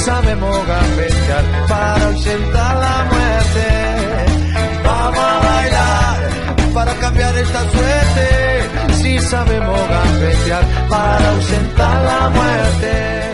Sabemos gambetear para ausentar la muerte. Vamos a bailar para cambiar esta suerte. Si sabemos gambetear para ausentar la muerte.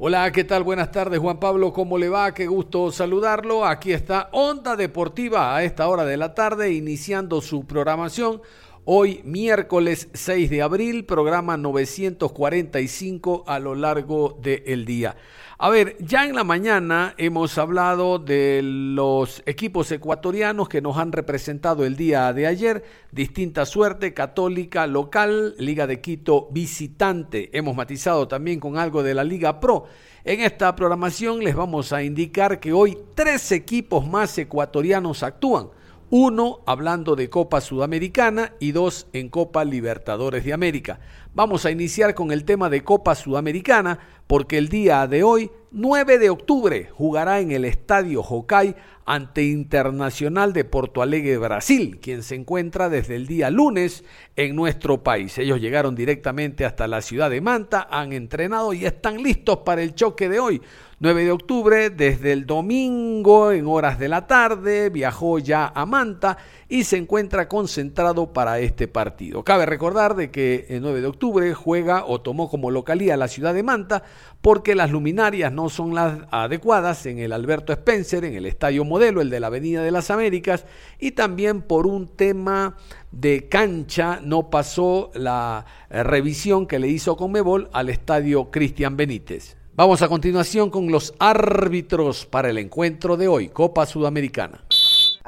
Hola, ¿qué tal? Buenas tardes, Juan Pablo. ¿Cómo le va? Qué gusto saludarlo. Aquí está Onda Deportiva a esta hora de la tarde, iniciando su programación. Hoy, miércoles 6 de abril, programa 945 a lo largo del día. A ver, ya en la mañana hemos hablado de los equipos ecuatorianos que nos han representado el día de ayer, distinta suerte, católica, local, Liga de Quito, visitante. Hemos matizado también con algo de la Liga Pro. En esta programación les vamos a indicar que hoy tres equipos más ecuatorianos actúan. Uno hablando de Copa Sudamericana y dos en Copa Libertadores de América. Vamos a iniciar con el tema de Copa Sudamericana porque el día de hoy, 9 de octubre, jugará en el Estadio Hokai ante Internacional de Porto Alegre, Brasil, quien se encuentra desde el día lunes en nuestro país. Ellos llegaron directamente hasta la ciudad de Manta, han entrenado y están listos para el choque de hoy. 9 de octubre, desde el domingo en horas de la tarde, viajó ya a Manta y se encuentra concentrado para este partido. Cabe recordar de que el 9 de octubre juega o tomó como localía la ciudad de Manta porque las luminarias no son las adecuadas en el Alberto Spencer, en el Estadio Modelo, el de la Avenida de las Américas, y también por un tema de cancha no pasó la eh, revisión que le hizo Conmebol al Estadio Cristian Benítez. Vamos a continuación con los árbitros para el encuentro de hoy, Copa Sudamericana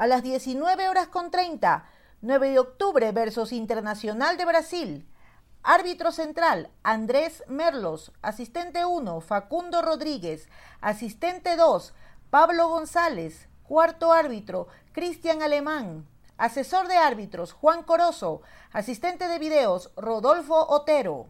a las 19 horas con 30, 9 de octubre versus Internacional de Brasil. Árbitro central, Andrés Merlos. Asistente 1, Facundo Rodríguez. Asistente 2, Pablo González. Cuarto árbitro, Cristian Alemán. Asesor de árbitros, Juan Corozo. Asistente de videos, Rodolfo Otero.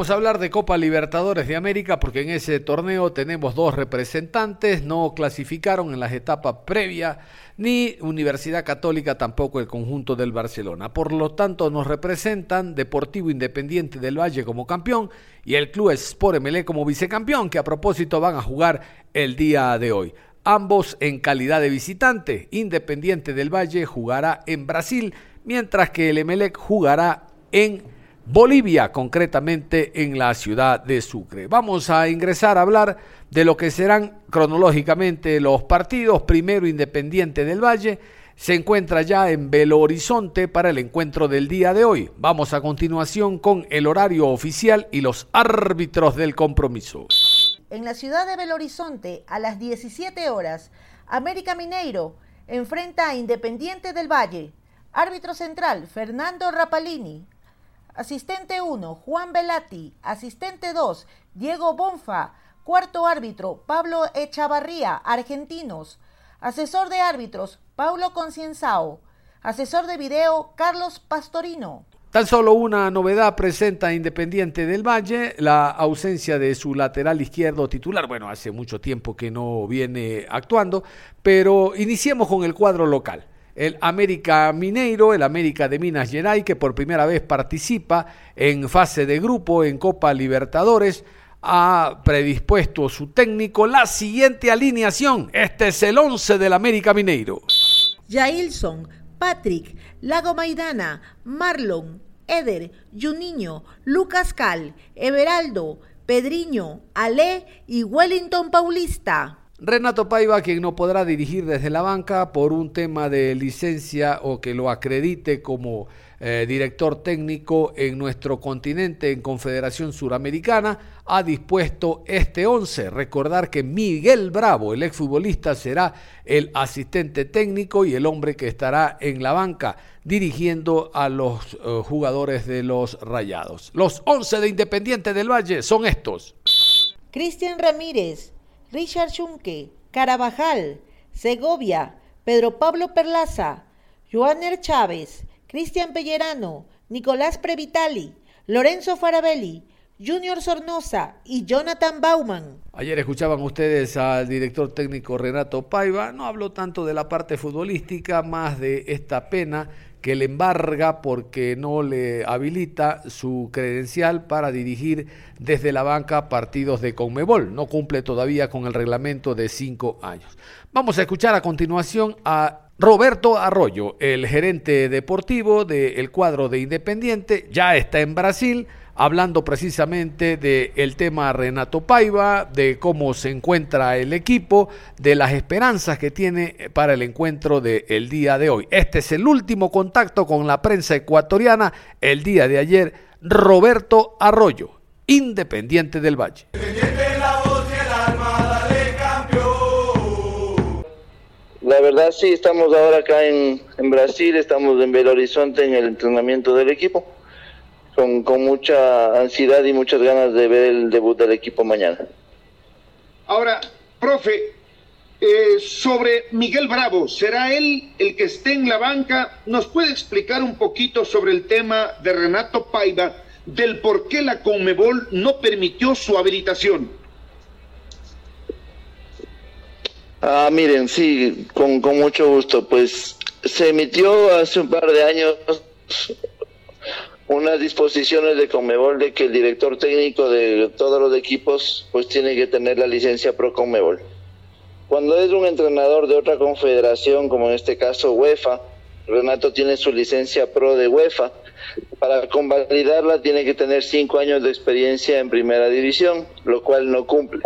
Vamos a hablar de Copa Libertadores de América porque en ese torneo tenemos dos representantes, no clasificaron en las etapas previas, ni Universidad Católica tampoco el conjunto del Barcelona. Por lo tanto, nos representan Deportivo Independiente del Valle como campeón y el Club Sport MLE como vicecampeón, que a propósito van a jugar el día de hoy. Ambos en calidad de visitante. Independiente del Valle jugará en Brasil, mientras que el Emelec jugará en Bolivia, concretamente en la ciudad de Sucre. Vamos a ingresar a hablar de lo que serán cronológicamente los partidos. Primero Independiente del Valle se encuentra ya en Belo Horizonte para el encuentro del día de hoy. Vamos a continuación con el horario oficial y los árbitros del compromiso. En la ciudad de Belo Horizonte, a las 17 horas, América Mineiro enfrenta a Independiente del Valle. Árbitro central, Fernando Rapalini. Asistente 1, Juan Velati. Asistente 2, Diego Bonfa. Cuarto árbitro, Pablo Echavarría, argentinos. Asesor de árbitros, Paulo Concienzao. Asesor de video, Carlos Pastorino. Tan solo una novedad presenta Independiente del Valle, la ausencia de su lateral izquierdo titular. Bueno, hace mucho tiempo que no viene actuando, pero iniciemos con el cuadro local el América Mineiro, el América de Minas Gerais, que por primera vez participa en fase de grupo en Copa Libertadores, ha predispuesto su técnico la siguiente alineación. Este es el 11 del América Mineiro. Jailson, Patrick, Lago Maidana, Marlon, Eder, Juninho, Lucas Cal, Everaldo, Pedriño, Ale y Wellington Paulista. Renato Paiva, quien no podrá dirigir desde la banca por un tema de licencia o que lo acredite como eh, director técnico en nuestro continente en Confederación Suramericana, ha dispuesto este 11. Recordar que Miguel Bravo, el exfutbolista, será el asistente técnico y el hombre que estará en la banca dirigiendo a los eh, jugadores de los Rayados. Los 11 de Independiente del Valle son estos. Cristian Ramírez, Richard Schunke, Carabajal, Segovia, Pedro Pablo Perlaza, Joaner Chávez, Cristian Pellerano, Nicolás Previtali, Lorenzo Farabelli, Junior Sornosa y Jonathan Bauman. Ayer escuchaban ustedes al director técnico Renato Paiva, no habló tanto de la parte futbolística, más de esta pena que le embarga porque no le habilita su credencial para dirigir desde la banca partidos de Conmebol. No cumple todavía con el reglamento de cinco años. Vamos a escuchar a continuación a Roberto Arroyo, el gerente deportivo del cuadro de Independiente, ya está en Brasil hablando precisamente del tema Renato Paiva, de cómo se encuentra el equipo, de las esperanzas que tiene para el encuentro del día de hoy. Este es el último contacto con la prensa ecuatoriana el día de ayer. Roberto Arroyo, Independiente del Valle. La verdad sí, estamos ahora acá en, en Brasil, estamos en Belo Horizonte en el entrenamiento del equipo con, mucha ansiedad y muchas ganas de ver el debut del equipo mañana. Ahora, profe, eh, sobre Miguel Bravo, ¿será él el que esté en la banca? ¿Nos puede explicar un poquito sobre el tema de Renato Paiva, del por qué la Conmebol no permitió su habilitación? Ah, miren, sí, con, con mucho gusto. Pues se emitió hace un par de años unas disposiciones de Conmebol de que el director técnico de todos los equipos pues tiene que tener la licencia pro Conmebol. Cuando es un entrenador de otra confederación, como en este caso UEFA, Renato tiene su licencia pro de UEFA. Para convalidarla tiene que tener cinco años de experiencia en primera división, lo cual no cumple.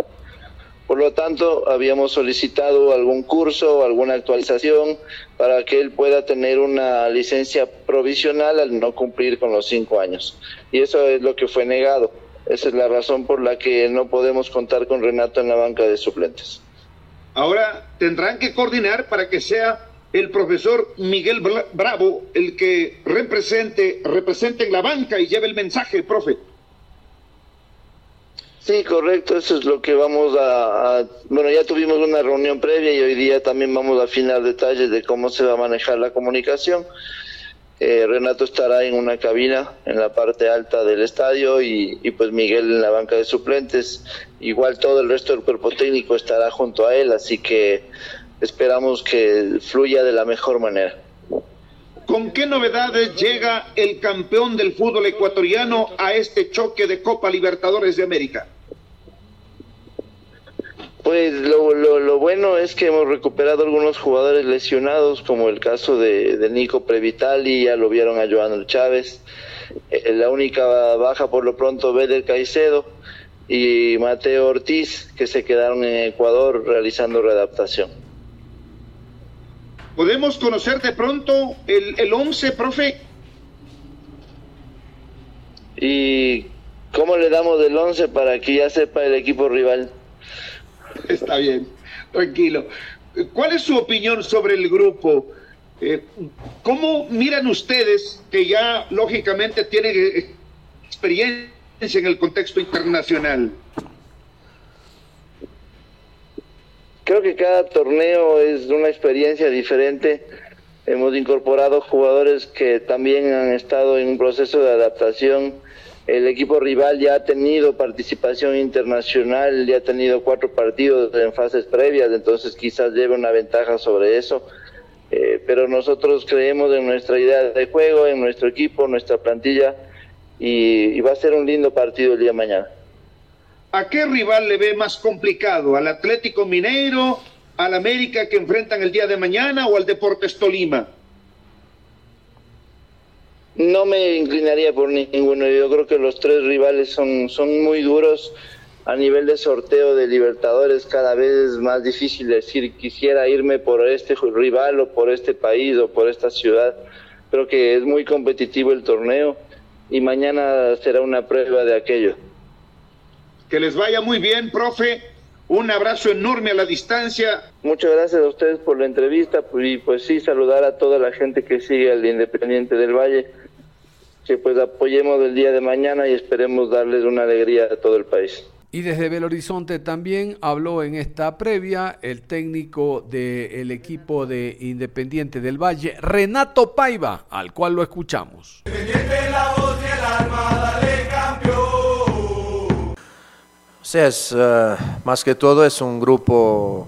Por lo tanto, habíamos solicitado algún curso, alguna actualización para que él pueda tener una licencia provisional al no cumplir con los cinco años. Y eso es lo que fue negado. Esa es la razón por la que no podemos contar con Renato en la banca de suplentes. Ahora tendrán que coordinar para que sea el profesor Miguel Bravo el que represente, represente en la banca y lleve el mensaje, profe. Sí, correcto, eso es lo que vamos a, Bueno, ya tuvimos una reunión previa y hoy día también vamos a afinar detalles de cómo se va a manejar la comunicación. Eh, Renato estará en una cabina en la parte alta del estadio y, y, pues Miguel en la banca de suplentes. Igual todo el resto del cuerpo técnico estará junto a él, así que esperamos que fluya de la mejor manera. ¿Con qué novedades llega el campeón del fútbol ecuatoriano a este choque de Copa Libertadores de América? Pues lo, lo, bueno es que hemos recuperado algunos jugadores lesionados, como el caso de, de Nico Previtali, ya lo vieron a Joan Chávez. Eh, la única baja por lo pronto Beder Caicedo y Mateo Ortiz, que se quedaron en Ecuador realizando readaptación. ¿Podemos conocer de pronto el, el 11, profe? ¿Y cómo le damos del 11 para que ya sepa el equipo rival? Está bien, tranquilo. ¿Cuál es su opinión sobre el grupo? Eh, ¿Cómo miran ustedes que ya lógicamente tienen eh, experiencia en el contexto internacional? Creo que cada torneo es una experiencia diferente. Hemos incorporado jugadores que también han estado en un proceso de adaptación el equipo rival ya ha tenido participación internacional, ya ha tenido cuatro partidos en fases previas, entonces quizás lleve una ventaja sobre eso. Eh, pero nosotros creemos en nuestra idea de juego, en nuestro equipo, nuestra plantilla, y, va a ser un lindo partido el día de mañana. ¿A qué rival le ve más complicado? ¿Al Atlético Mineiro, al América que enfrentan el día de mañana o al Deportes Tolima? No me inclinaría por ninguno. Yo creo que los tres rivales son, son muy duros a nivel de sorteo de Libertadores. Cada vez es más difícil decir quisiera irme por este rival o por este país o por esta ciudad. Creo que es muy competitivo el torneo y mañana será una prueba de aquello. Que les vaya muy bien, profe. Un abrazo enorme a la distancia. Muchas gracias a ustedes por la entrevista y pues sí, saludar a toda la gente que sigue al Independiente del Valle que pues apoyemos el día de mañana y esperemos darles una alegría a todo el país. Y desde Belo Horizonte también habló en esta previa el técnico del equipo de Independiente del Valle, Renato Paiva, al cual lo escuchamos. O sea, es, uh, más que todo es un grupo,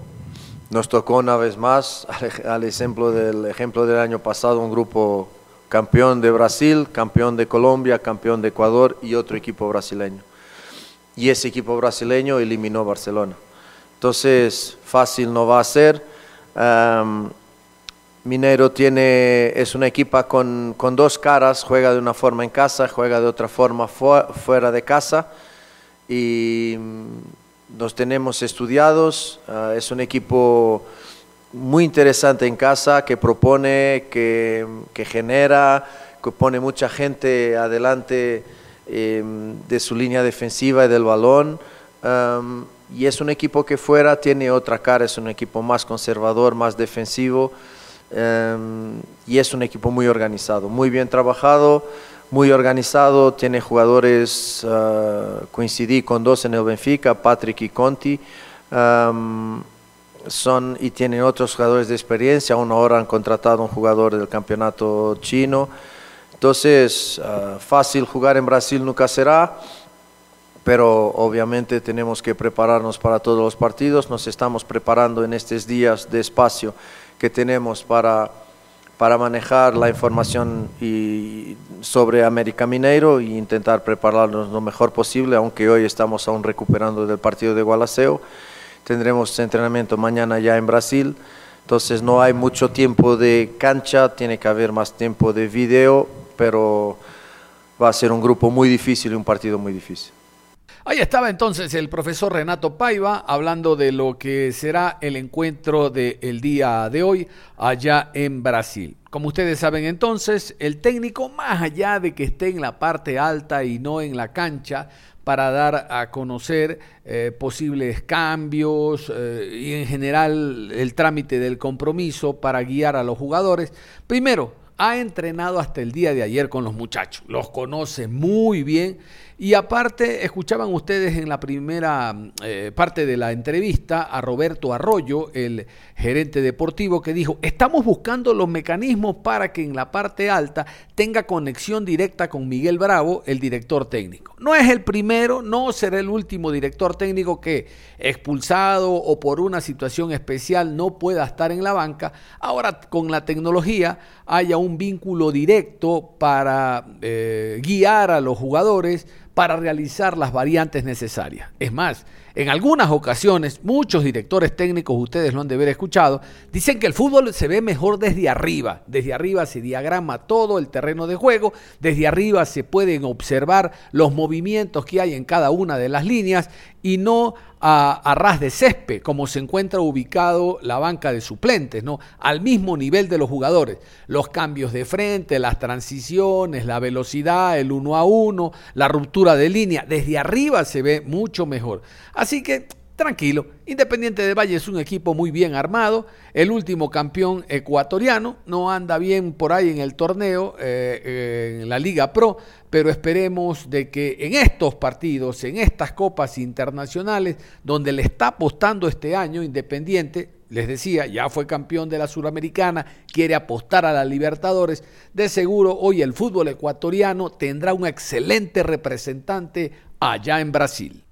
nos tocó una vez más, al, al ejemplo del ejemplo del año pasado, un grupo campeón de Brasil, campeón de Colombia, campeón de Ecuador y otro equipo brasileño. Y ese equipo brasileño eliminó Barcelona. Entonces, fácil no va a ser. Um, Mineiro tiene, es una equipa con, con, dos caras, juega de una forma en casa, juega de otra forma fuera de casa. Y nos tenemos estudiados, uh, es un equipo muy interesante en casa, que propone, que, que genera, que pone mucha gente adelante eh, de su línea defensiva y del balón. Um, y es un equipo que fuera tiene otra cara, es un equipo más conservador, más defensivo. Um, y es un equipo muy organizado, muy bien trabajado, muy organizado. Tiene jugadores, uh, coincidí con dos en el Benfica, Patrick y Conti. Son y tienen otros jugadores de experiencia, aún ahora han contratado un jugador del campeonato chino. Entonces, uh, fácil jugar en Brasil nunca será, pero obviamente tenemos que prepararnos para todos los partidos. Nos estamos preparando en estos días de espacio que tenemos para, para manejar la información y, sobre América Mineiro e intentar prepararnos lo mejor posible, aunque hoy estamos aún recuperando del partido de Gualaceo tendremos entrenamiento mañana ya en Brasil, entonces no hay mucho tiempo de cancha, tiene que haber más tiempo de video, pero va a ser un grupo muy difícil y un partido muy difícil. Ahí estaba entonces el profesor Renato Paiva hablando de lo que será el encuentro del día de hoy allá en Brasil. Como ustedes saben entonces, el técnico, más allá de que esté en la parte alta y no en la cancha, para dar a conocer eh, posibles cambios eh, y en general el trámite del compromiso para guiar a los jugadores. Primero, ha entrenado hasta el día de ayer con los muchachos, los conoce muy bien y aparte, escuchaban ustedes en la primera eh, parte de la entrevista a Roberto Arroyo, el gerente deportivo, que dijo, estamos buscando los mecanismos para que en la parte alta tenga conexión directa con Miguel Bravo, el director técnico. No es el primero, no será el último director técnico que expulsado o por una situación especial no pueda estar en la banca. Ahora con la tecnología haya un vínculo directo para eh, guiar a los jugadores, para realizar las variantes necesarias. Es más, en algunas ocasiones, muchos directores técnicos, ustedes lo han de haber escuchado, dicen que el fútbol se ve mejor desde arriba. Desde arriba se diagrama todo el terreno de juego, desde arriba se pueden observar los movimientos que hay en cada una de las líneas y no a, ras de césped, como se encuentra ubicado la banca de suplentes, ¿no? Al mismo nivel de los jugadores. Los cambios de frente, las transiciones, la velocidad, el uno a uno, la ruptura de línea, desde arriba se ve mucho mejor. Que tranquilo. Independiente de Valle es un equipo muy bien armado. El último campeón ecuatoriano no anda bien por ahí en el torneo, eh, eh, en la Liga Pro, pero esperemos de que en estos partidos, en estas copas internacionales, donde le está apostando este año Independiente, les decía, ya fue campeón de la Suramericana, quiere apostar a la Libertadores, de seguro hoy el fútbol ecuatoriano tendrá un excelente representante allá en Brasil.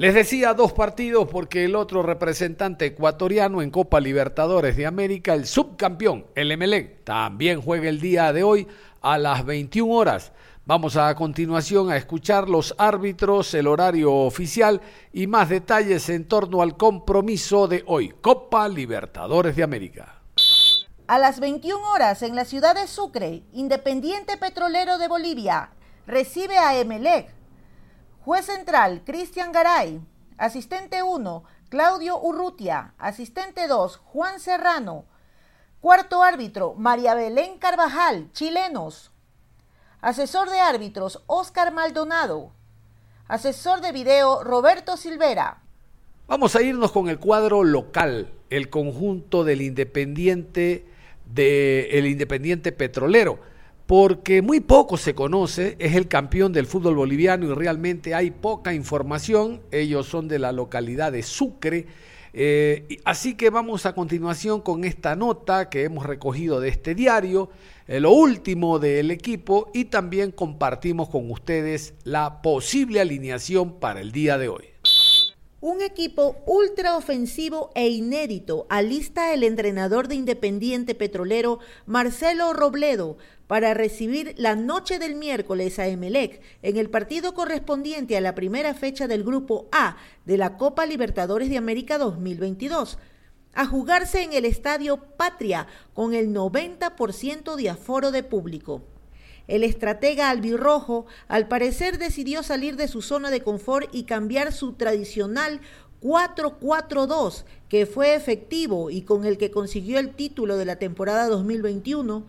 Les decía dos partidos porque el otro representante ecuatoriano en Copa Libertadores de América, el subcampeón, el Emelec, también juega el día de hoy a las 21 horas. Vamos a continuación a escuchar los árbitros, el horario oficial y más detalles en torno al compromiso de hoy, Copa Libertadores de América. A las 21 horas en la ciudad de Sucre, Independiente Petrolero de Bolivia recibe a Emelec. Juez central, Cristian Garay. Asistente 1, Claudio Urrutia. Asistente 2, Juan Serrano. Cuarto árbitro, María Belén Carvajal, chilenos. Asesor de árbitros, Oscar Maldonado. Asesor de video, Roberto Silvera. Vamos a irnos con el cuadro local, el conjunto del Independiente, del Independiente Petrolero, porque muy poco se conoce, es el campeón del fútbol boliviano y realmente hay poca información. Ellos son de la localidad de Sucre. Eh, así que vamos a continuación con esta nota que hemos recogido de este diario eh, lo último del equipo y también compartimos con ustedes la posible alineación para el día de hoy. Un equipo ultra ofensivo e inédito alista el entrenador de Independiente Petrolero Marcelo Robledo para recibir la noche del miércoles a Emelec en el partido correspondiente a la primera fecha del Grupo A de la Copa Libertadores de América 2022 a jugarse en el Estadio Patria con el 90% de aforo de público. El estratega albirrojo al parecer decidió salir de su zona de confort y cambiar su tradicional 4-4-2, que fue efectivo y con el que consiguió el título de la temporada 2021,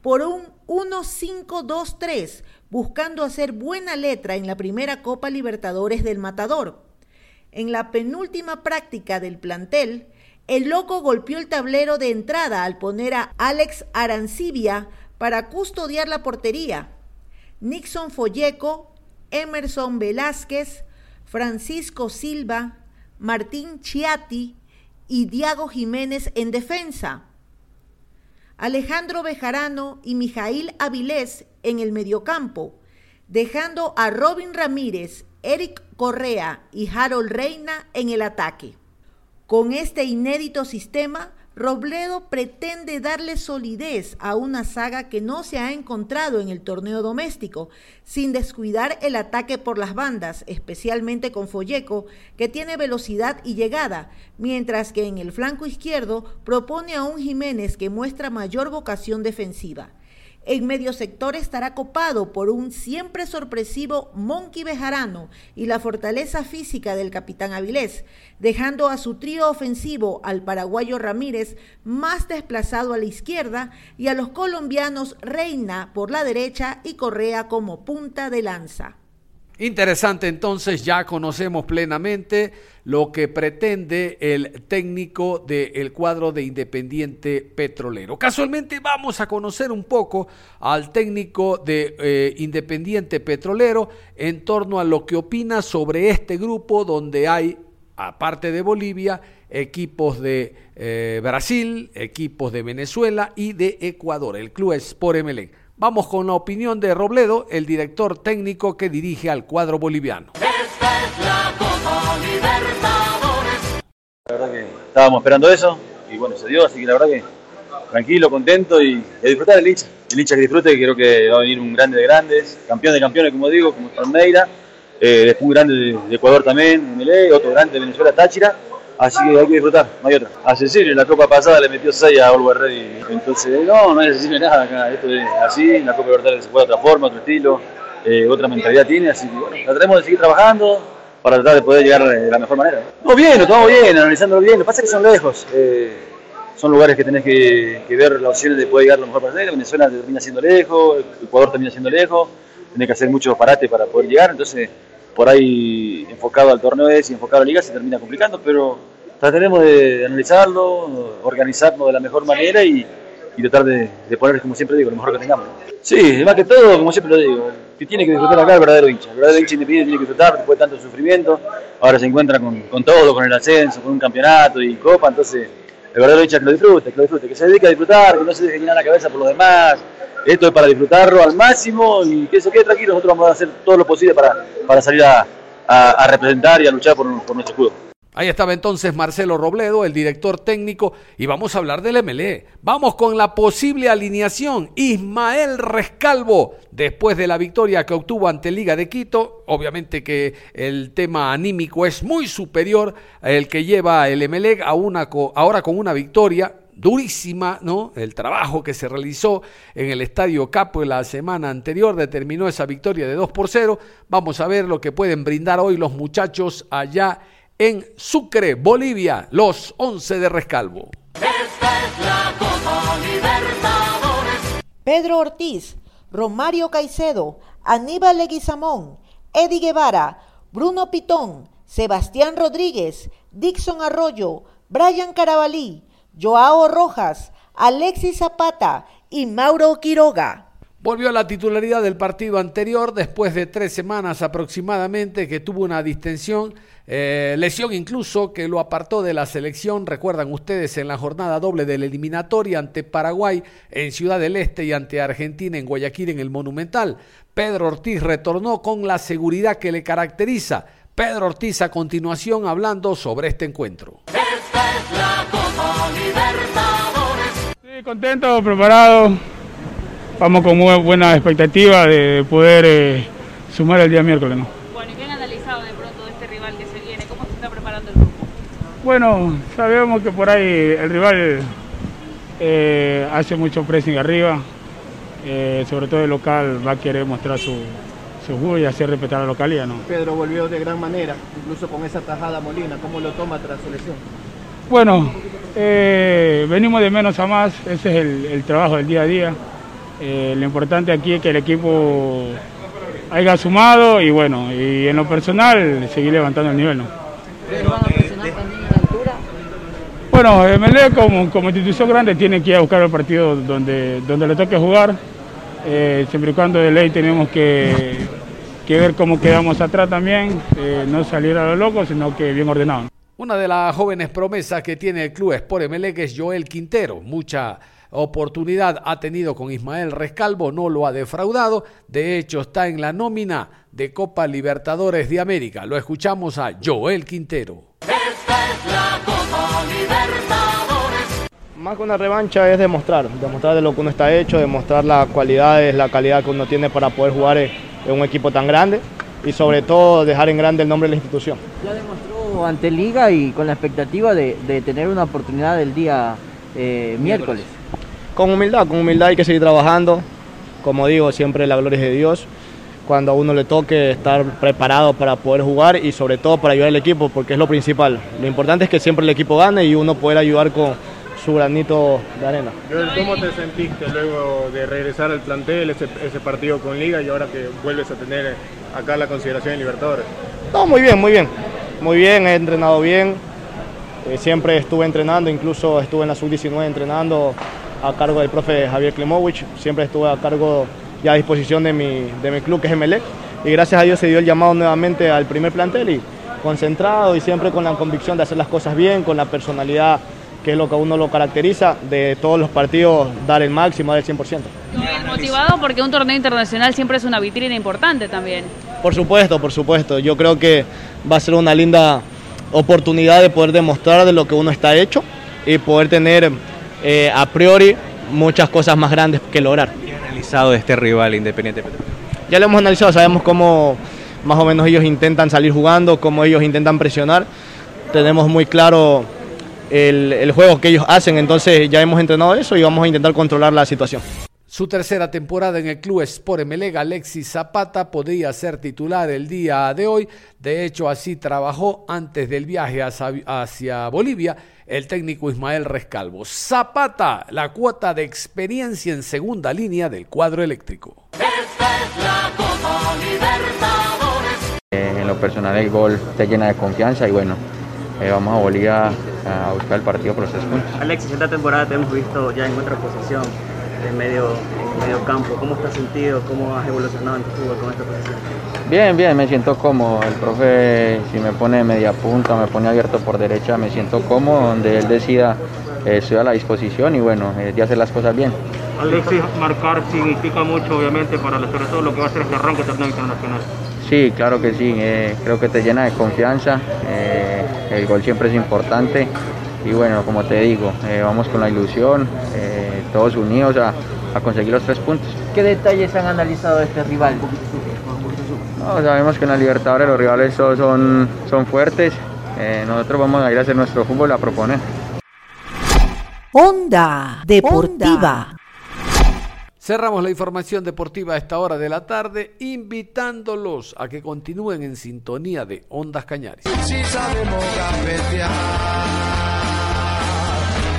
por un 1-5-2-3, buscando hacer buena letra en la primera Copa Libertadores del Matador. En la penúltima práctica del plantel, el loco golpeó el tablero de entrada al poner a Alex Arancibia para custodiar la portería. Nixon Folleco, Emerson Velázquez, Francisco Silva, Martín Chiati y Diego Jiménez en defensa. Alejandro Bejarano y Mijail Avilés en el mediocampo, dejando a Robin Ramírez, Eric Correa y Harold Reina en el ataque. Con este inédito sistema, Robledo pretende darle solidez a una saga que no se ha encontrado en el torneo doméstico, sin descuidar el ataque por las bandas, especialmente con Folleco, que tiene velocidad y llegada, mientras que en el flanco izquierdo propone a un Jiménez que muestra mayor vocación defensiva. En medio sector estará copado por un siempre sorpresivo Monkey Bejarano y la fortaleza física del capitán Avilés, dejando a su trío ofensivo al paraguayo Ramírez más desplazado a la izquierda y a los colombianos Reina por la derecha y Correa como punta de lanza. Interesante, entonces ya conocemos plenamente lo que pretende el técnico del cuadro de Independiente Petrolero. Casualmente vamos a conocer un poco al técnico de eh, Independiente Petrolero en torno a lo que opina sobre este grupo donde hay, aparte de Bolivia, equipos de eh, Brasil, equipos de Venezuela y de Ecuador, el Club Sport Emelec. Vamos con la opinión de Robledo, el director técnico que dirige al cuadro boliviano. Esta es la Copa Libertadores. La verdad que estábamos esperando eso y bueno, se dio, así que la verdad que tranquilo, contento y, a disfrutar el hincha. El hincha que disfrute, creo que va a venir un grande de grandes, campeón de campeones, como digo, como Palmeira, eh, después un grande de, de Ecuador también, MLE, otro grande de Venezuela, Táchira Así que hay que disfrutar, no hay otra. A Cecilio en la Copa pasada le metió 6 a Oliver Ready. Entonces, no, no hay Cecilio nada acá. Esto es así, la Copa Libertadores se juega de otra forma, otro estilo, eh, otra mentalidad tiene. Así que bueno, trataremos de seguir trabajando para tratar de poder llegar de la mejor manera. No, bien, lo tomamos bien, analizándolo bien. Lo que pasa es que son lejos. Eh, son lugares que tenés que, ver las opciones de poder llegar lo mejor para Venezuela termina siendo lejos, Ecuador termina siendo lejos. Tenés que hacer muchos parates para poder llegar. Entonces, por ahí enfocado al torneo ese y enfocado a la liga se termina complicando, pero trataremos de analizarlo, organizarnos de la mejor manera y, tratar de, de, poner, como siempre digo, lo mejor que tengamos. Sí, más que todo, como siempre lo digo, que tiene que disfrutar acá el verdadero hincha. El verdadero hincha independiente tiene que disfrutar después de tanto sufrimiento. Ahora se encuentra con, todo, con el ascenso, con un campeonato y copa, entonces el verdadero hincha que lo disfrute, que lo disfrute, que se dedique a disfrutar, que no se deje llenar la cabeza por los demás. Esto es para disfrutarlo al máximo y que se quede tranquilo. Nosotros vamos a hacer todo lo posible para, para salir a, representar y a luchar por, por nuestro escudo. Ahí estaba entonces Marcelo Robledo, el director técnico, y vamos a hablar del MLE. Vamos con la posible alineación. Ismael Rescalvo, después de la victoria que obtuvo ante Liga de Quito, obviamente que el tema anímico es muy superior al que lleva el MLE a una, ahora con una victoria durísima, ¿no? El trabajo que se realizó en el Estadio Capo la semana anterior determinó esa victoria de 2 por 0. Vamos a ver lo que pueden brindar hoy los muchachos allá en Sucre, Bolivia, los 11 de Rescalvo. Pedro Ortiz, Romario Caicedo, Aníbal Leguizamón, Eddie Guevara, Bruno Pitón, Sebastián Rodríguez, Dixon Arroyo, Brian Carabalí, Joao Rojas, Alexis Zapata y Mauro Quiroga. Volvió a la titularidad del partido anterior después de tres semanas aproximadamente que tuvo una distensión, eh, lesión incluso que lo apartó de la selección. Recuerdan ustedes en la jornada doble de la eliminatoria ante Paraguay en Ciudad del Este y ante Argentina en Guayaquil en el Monumental. Pedro Ortiz retornó con la seguridad que le caracteriza. Pedro Ortiz a continuación hablando sobre este encuentro. Sí, contento, preparado. Vamos con muy buena expectativa de poder eh, sumar el día miércoles. ¿no? Bueno, ¿y qué han analizado de pronto de este rival que se viene? ¿Cómo se está preparando el grupo? Bueno, sabemos que por ahí el rival eh, hace mucho pressing arriba. Eh, sobre todo el local va a querer mostrar su, su juego y hacer respetar a la localidad. ¿no? Pedro volvió de gran manera, incluso con esa tajada Molina. ¿Cómo lo toma tras su lesión? Bueno, eh, venimos de menos a más, ese es el, el trabajo del día a día. Eh, lo importante aquí es que el equipo haya sumado y bueno, y en lo personal seguir levantando el nivel. ¿no? Bueno, MLE como, institución grande tiene que ir a buscar el partido donde, donde le toque jugar. Eh, siempre y cuando de ley tenemos que, que ver cómo quedamos atrás también, eh, no salir a lo loco, sino que bien ordenado. Una de las jóvenes promesas que tiene el club Sport Emelec es Joel Quintero. Mucha oportunidad ha tenido con Ismael Rescalvo, no lo ha defraudado. De hecho, está en la nómina de Copa Libertadores de América. Lo escuchamos a Joel Quintero. Más que una revancha es demostrar, demostrar de lo que uno está hecho, demostrar las cualidades, la calidad que uno tiene para poder jugar en un equipo tan grande y sobre todo dejar en grande el nombre de la institución. Ya demostró ante Liga y con la expectativa de, de tener una oportunidad el día eh, miércoles. Con humildad, con humildad hay que seguir trabajando. Como digo, siempre la gloria es de Dios. Cuando a uno le toque estar preparado para poder jugar y sobre todo para ayudar al equipo, porque es lo principal. Lo importante es que siempre el equipo gane y uno pueda ayudar con su granito de arena. ¿Cómo te sentiste luego de regresar al plantel, ese, ese partido con Liga y ahora que vuelves a tener acá la consideración de Libertadores? No, muy bien, muy bien. Muy bien, he entrenado bien. Eh, siempre estuve entrenando, incluso estuve en la sub-19 entrenando a cargo del profe Javier Klimovich. Siempre estuve a cargo y a disposición de mi, de mi club que es Emelec. Y gracias a Dios se dio el llamado nuevamente al primer plantel y concentrado y siempre con la convicción de hacer las cosas bien, con la personalidad que es lo que a uno lo caracteriza, de todos los partidos dar el máximo, dar el 100%. Motivado porque un torneo internacional siempre es una vitrina importante también. Por supuesto, por supuesto. Yo creo que va a ser una linda oportunidad de poder demostrar de lo que uno está hecho y poder tener eh, a priori muchas cosas más grandes que lograr. ¿Qué han analizado de este rival Independiente? Ya lo hemos analizado, sabemos cómo más o menos ellos intentan salir jugando, cómo ellos intentan presionar. Tenemos muy claro el, el juego que ellos hacen, entonces ya hemos entrenado eso y vamos a intentar controlar la situación. Su tercera temporada en el club Sport Emelec, Alexis Zapata, podría ser titular el día de hoy. De hecho, así trabajó antes del viaje hacia, Bolivia el técnico Ismael Rescalvo. Zapata, la cuota de experiencia en segunda línea del cuadro eléctrico. Eh, en lo personal el gol te llena de confianza y bueno, eh, vamos a Bolivia a buscar el partido por los tres puntos. Alexis, esta temporada te hemos visto ya en otra posición, en medio, en medio campo. ¿Cómo estás sentido? ¿Cómo has evolucionado en tu fútbol con esta posición? Bien, bien, me siento cómodo. El profe, si me pone media punta, me pone abierto por derecha, me siento cómodo. Donde él decida, eh, estoy a la disposición y bueno, eh, de hacer las cosas bien. Alexis, marcar significa mucho, obviamente, para sobre todo lo que va a ser este arranque del torneo internacional. Sí, claro que sí. eh, creo que te llena de confianza. eh, el gol siempre es importante y bueno, como te digo, eh, vamos con la ilusión, eh, todos unidos a, a conseguir los tres puntos. ¿Qué detalles han analizado de este rival? No, sabemos que en la Libertadores los rivales todos son, son fuertes, eh, nosotros vamos a ir a hacer nuestro fútbol a proponer. Onda Deportiva. Cerramos la información deportiva a esta hora de la tarde, invitándolos a que continúen en sintonía de Ondas Cañares. Si sabemos